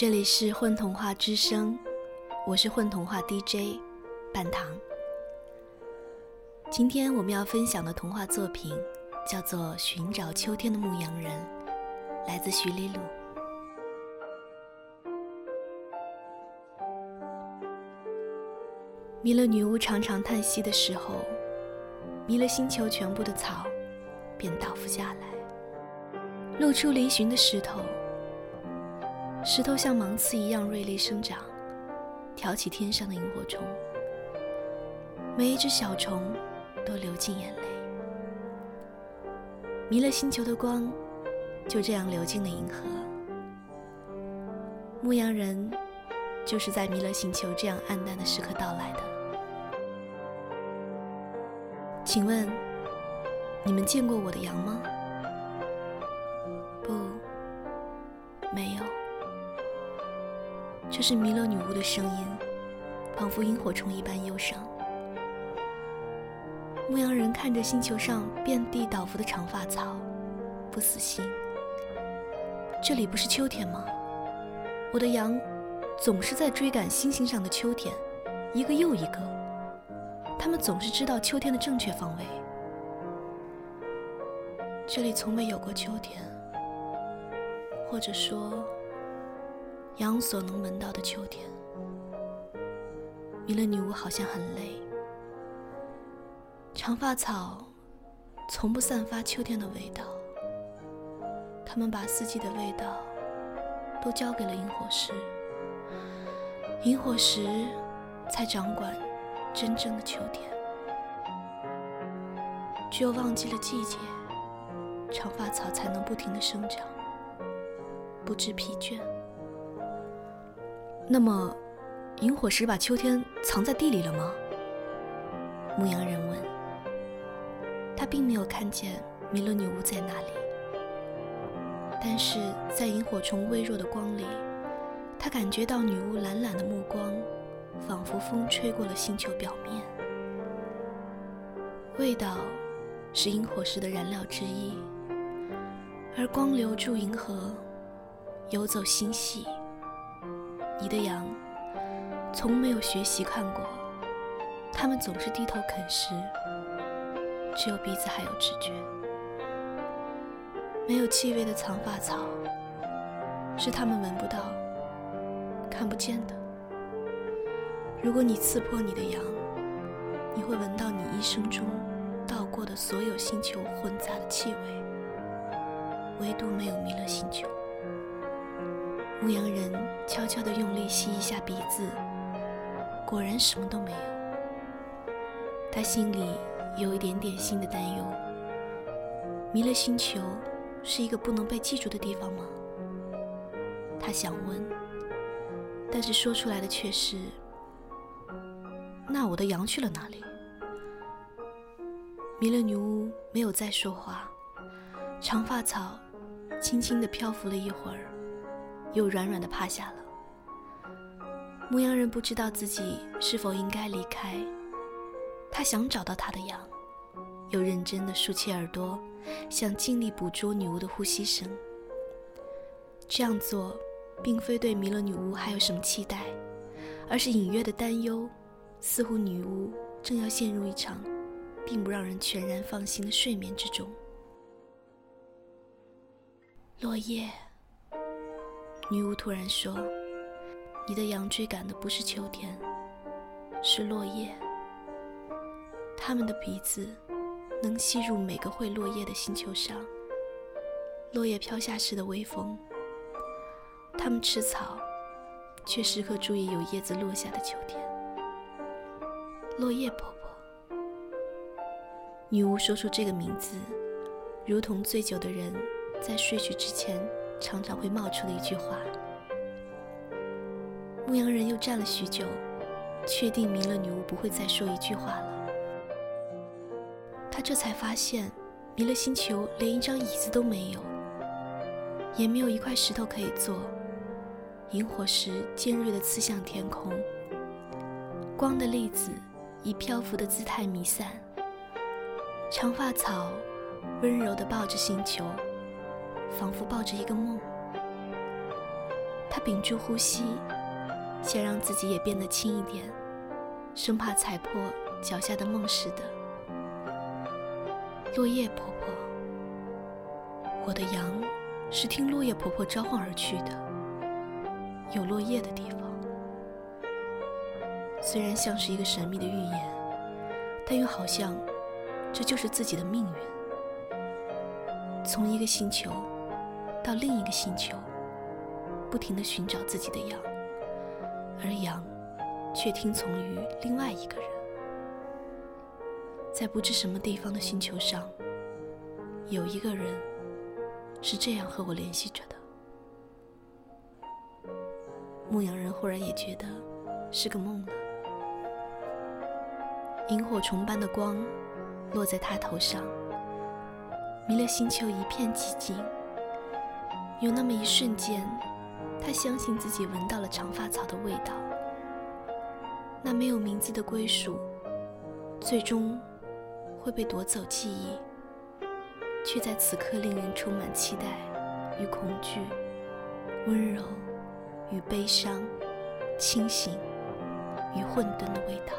这里是混童话之声，我是混童话 DJ 半糖。今天我们要分享的童话作品叫做《寻找秋天的牧羊人》，来自徐丽露。弥勒女巫常常叹息的时候，弥勒星球全部的草便倒伏下来，露出嶙峋的石头。石头像芒刺一样锐利生长，挑起天上的萤火虫。每一只小虫都流尽眼泪。弥勒星球的光就这样流进了银河。牧羊人就是在弥勒星球这样暗淡的时刻到来的。请问，你们见过我的羊吗？不，没有。这是弥勒女巫的声音，仿佛萤火虫一般忧伤。牧羊人看着星球上遍地倒伏的长发草，不死心。这里不是秋天吗？我的羊总是在追赶星星上的秋天，一个又一个。他们总是知道秋天的正确方位。这里从没有过秋天，或者说。羊所能闻到的秋天，弥勒女巫好像很累。长发草从不散发秋天的味道，他们把四季的味道都交给了萤火石，萤火石才掌管真正的秋天。只有忘记了季节，长发草才能不停的生长，不知疲倦。那么，萤火石把秋天藏在地里了吗？牧羊人问。他并没有看见弥勒女巫在那里，但是在萤火虫微弱的光里，他感觉到女巫懒懒的目光，仿佛风吹过了星球表面。味道是萤火石的燃料之一，而光流注银河，游走星系。你的羊从没有学习看过，它们总是低头啃食，只有鼻子还有知觉。没有气味的藏发草是它们闻不到、看不见的。如果你刺破你的羊，你会闻到你一生中到过的所有星球混杂的气味，唯独没有弥勒星球。牧羊人悄悄地用力吸一下鼻子，果然什么都没有。他心里有一点点新的担忧：弥勒星球是一个不能被记住的地方吗？他想问，但是说出来的却是：“那我的羊去了哪里？”弥勒女巫没有再说话，长发草轻轻地漂浮了一会儿。又软软的趴下了。牧羊人不知道自己是否应该离开，他想找到他的羊，又认真的竖起耳朵，想尽力捕捉女巫的呼吸声。这样做，并非对弥勒女巫还有什么期待，而是隐约的担忧，似乎女巫正要陷入一场，并不让人全然放心的睡眠之中。落叶。女巫突然说：“你的羊追赶的不是秋天，是落叶。它们的鼻子能吸入每个会落叶的星球上落叶飘下时的微风。它们吃草，却时刻注意有叶子落下的秋天。落叶婆婆。”女巫说出这个名字，如同醉酒的人在睡去之前。常常会冒出的一句话。牧羊人又站了许久，确定弥勒女巫不会再说一句话了。他这才发现，弥勒星球连一张椅子都没有，也没有一块石头可以坐。萤火石尖锐地刺向天空，光的粒子以漂浮的姿态弥散。长发草温柔地抱着星球。仿佛抱着一个梦，他屏住呼吸，想让自己也变得轻一点，生怕踩破脚下的梦似的。落叶婆婆，我的羊是听落叶婆婆召唤而去的，有落叶的地方。虽然像是一个神秘的预言，但又好像这就是自己的命运。从一个星球到另一个星球，不停地寻找自己的羊，而羊却听从于另外一个人。在不知什么地方的星球上，有一个人是这样和我联系着的。牧羊人忽然也觉得是个梦了。萤火虫般的光落在他头上，弥勒星球一片寂静。有那么一瞬间，他相信自己闻到了长发草的味道。那没有名字的归属，最终。会被夺走记忆，却在此刻令人充满期待与恐惧，温柔与悲伤，清醒与混沌的味道。